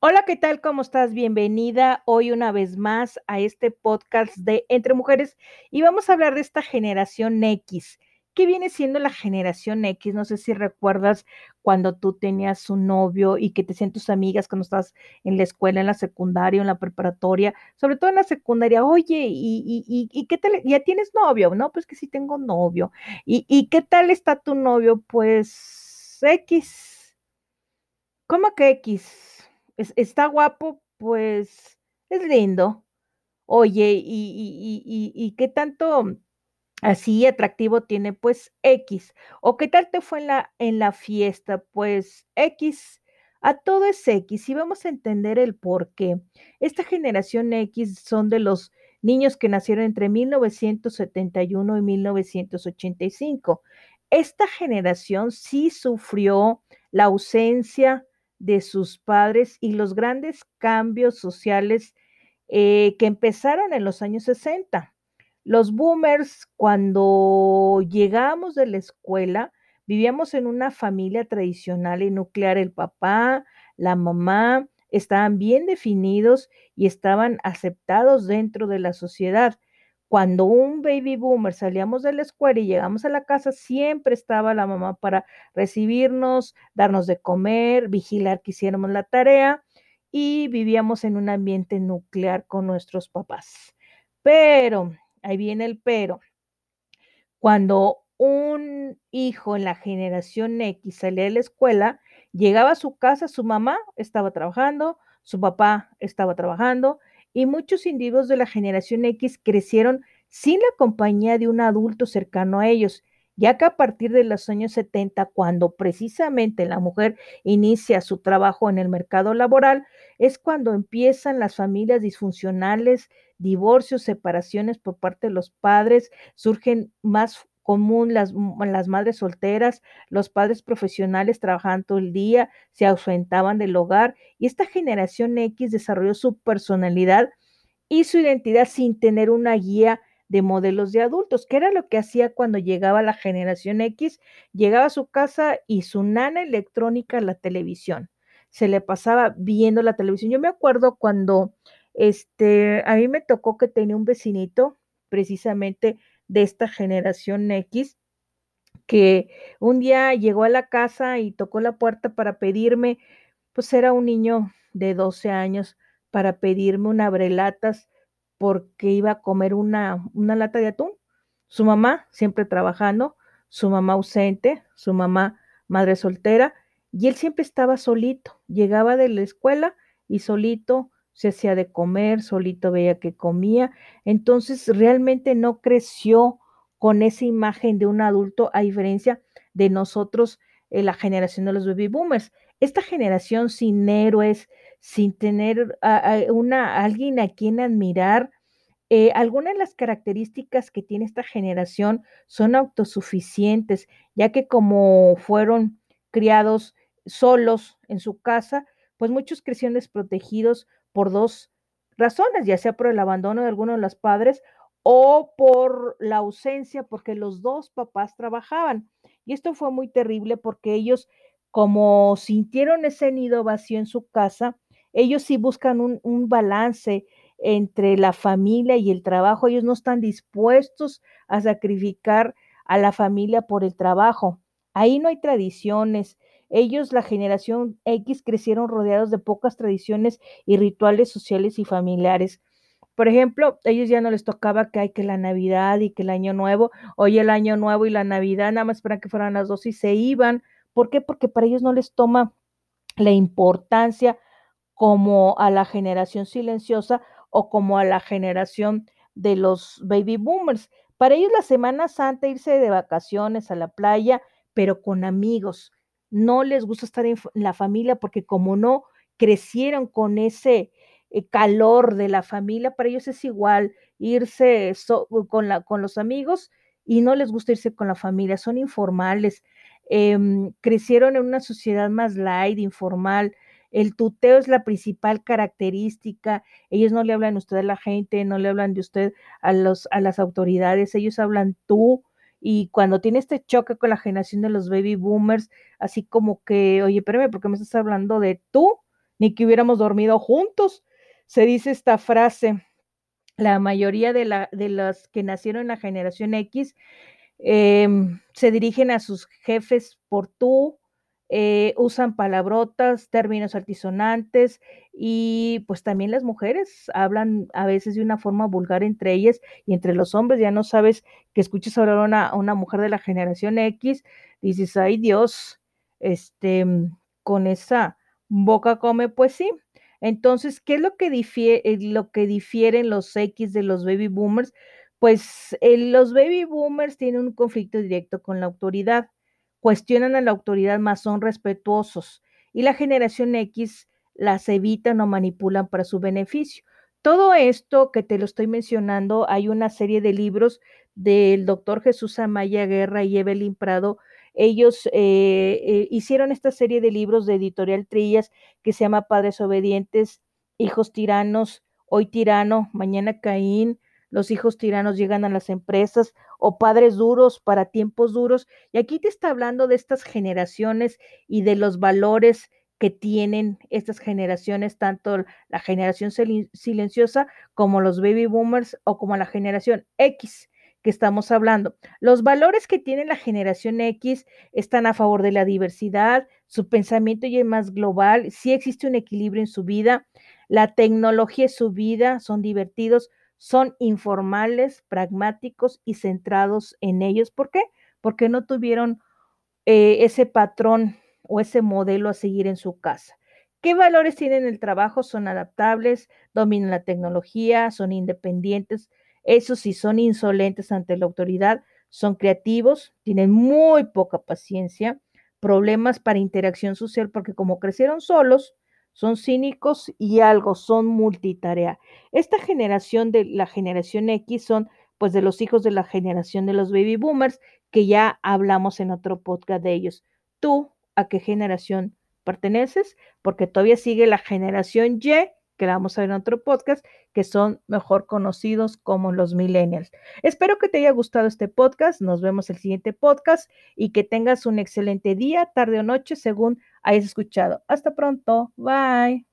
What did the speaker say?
Hola, ¿qué tal? ¿Cómo estás? Bienvenida hoy una vez más a este podcast de Entre Mujeres y vamos a hablar de esta generación X. ¿Qué viene siendo la generación X? No sé si recuerdas cuando tú tenías un novio y que te decían tus amigas cuando estabas en la escuela, en la secundaria, en la preparatoria, sobre todo en la secundaria, oye, ¿y, y, y qué tal? ¿Ya tienes novio? No, pues que sí tengo novio. ¿Y, y qué tal está tu novio? Pues X. ¿Cómo que X? Está guapo, pues es lindo. Oye, ¿y, y, y, y qué tanto así atractivo tiene? Pues X. ¿O qué tal te fue en la, en la fiesta? Pues X. A todo es X y vamos a entender el por qué. Esta generación X son de los niños que nacieron entre 1971 y 1985. Esta generación sí sufrió la ausencia de sus padres y los grandes cambios sociales eh, que empezaron en los años 60. Los boomers, cuando llegamos de la escuela, vivíamos en una familia tradicional y nuclear. El papá, la mamá, estaban bien definidos y estaban aceptados dentro de la sociedad. Cuando un baby boomer salíamos de la escuela y llegamos a la casa, siempre estaba la mamá para recibirnos, darnos de comer, vigilar que hiciéramos la tarea y vivíamos en un ambiente nuclear con nuestros papás. Pero, ahí viene el pero, cuando un hijo en la generación X salía de la escuela, llegaba a su casa, su mamá estaba trabajando, su papá estaba trabajando y muchos individuos de la generación X crecieron sin la compañía de un adulto cercano a ellos, ya que a partir de los años 70, cuando precisamente la mujer inicia su trabajo en el mercado laboral, es cuando empiezan las familias disfuncionales, divorcios, separaciones por parte de los padres, surgen más común las, las madres solteras, los padres profesionales trabajaban todo el día, se ausentaban del hogar y esta generación X desarrolló su personalidad y su identidad sin tener una guía de modelos de adultos, que era lo que hacía cuando llegaba la generación X, llegaba a su casa y su nana electrónica la televisión. Se le pasaba viendo la televisión. Yo me acuerdo cuando este, a mí me tocó que tenía un vecinito, precisamente de esta generación X, que un día llegó a la casa y tocó la puerta para pedirme, pues era un niño de 12 años, para pedirme un abrelatas porque iba a comer una, una lata de atún. Su mamá siempre trabajando, su mamá ausente, su mamá madre soltera, y él siempre estaba solito. Llegaba de la escuela y solito se hacía de comer, solito veía que comía, entonces realmente no creció con esa imagen de un adulto a diferencia de nosotros, eh, la generación de los baby boomers. Esta generación sin héroes, sin tener a, una, alguien a quien admirar, eh, algunas de las características que tiene esta generación son autosuficientes, ya que como fueron criados solos en su casa, pues muchos crecieron desprotegidos por dos razones, ya sea por el abandono de alguno de los padres o por la ausencia, porque los dos papás trabajaban. Y esto fue muy terrible porque ellos, como sintieron ese nido vacío en su casa, ellos sí buscan un, un balance entre la familia y el trabajo. Ellos no están dispuestos a sacrificar a la familia por el trabajo. Ahí no hay tradiciones, ellos, la generación X, crecieron rodeados de pocas tradiciones y rituales sociales y familiares. Por ejemplo, ellos ya no les tocaba que hay que la Navidad y que el Año Nuevo, hoy el Año Nuevo y la Navidad, nada más para que fueran las dos y se iban. ¿Por qué? Porque para ellos no les toma la importancia como a la generación silenciosa o como a la generación de los baby boomers. Para ellos la Semana Santa, irse de vacaciones a la playa, pero con amigos no les gusta estar en la familia porque como no crecieron con ese eh, calor de la familia, para ellos es igual irse con, la, con los amigos y no les gusta irse con la familia, son informales, em, crecieron en una sociedad más light, informal, el tuteo es la principal característica. Ellos no le hablan a usted a la gente, no le hablan de usted a, los, a las autoridades, ellos hablan tú, y cuando tiene este choque con la generación de los baby boomers, así como que, oye, espérame, ¿por qué me estás hablando de tú? ni que hubiéramos dormido juntos. Se dice esta frase, la mayoría de, la, de las que nacieron en la generación X em, se dirigen a sus jefes por tú, eh, usan palabrotas, términos altisonantes y pues también las mujeres hablan a veces de una forma vulgar entre ellas y entre los hombres. Ya no sabes que escuches hablar a una, mujer de la generación X, dices, ay Dios, este, con esa boca come, pues sí. Entonces, ¿qué es lo que, eh, lo que difieren los X de los baby boomers? Pues eh, los baby boomers tienen un conflicto directo con la autoridad cuestionan a la autoridad, más son respetuosos. Y la generación X las evitan o manipulan para su beneficio. Todo esto que te lo estoy mencionando, hay una serie de libros del doctor Jesús Amaya Guerra y Evelyn Prado. Ellos eh, eh, hicieron esta serie de libros de editorial Trillas que se llama Padres Obedientes, Hijos Tiranos, Hoy Tirano, Mañana Caín, los hijos tiranos llegan a las empresas o padres duros para tiempos duros. Y aquí te está hablando de estas generaciones y de los valores que tienen estas generaciones, tanto la generación silenciosa como los baby boomers o como la generación X que estamos hablando. Los valores que tiene la generación X están a favor de la diversidad, su pensamiento ya es más global, sí existe un equilibrio en su vida, la tecnología es su vida, son divertidos, son informales, pragmáticos y centrados en ellos. ¿Por qué? Porque no tuvieron eh, ese patrón o ese modelo a seguir en su casa. ¿Qué valores tienen el trabajo? Son adaptables, dominan la tecnología, son independientes, eso sí, son insolentes ante la autoridad, son creativos, tienen muy poca paciencia, problemas para interacción social porque como crecieron solos, son cínicos y algo, son multitarea. Esta generación de la generación X son pues de los hijos de la generación de los baby boomers, que ya hablamos en otro podcast de ellos. ¿Tú a qué generación perteneces? Porque todavía sigue la generación Y, que la vamos a ver en otro podcast, que son mejor conocidos como los millennials. Espero que te haya gustado este podcast. Nos vemos el siguiente podcast y que tengas un excelente día, tarde o noche, según hayas escuchado. Hasta pronto. Bye.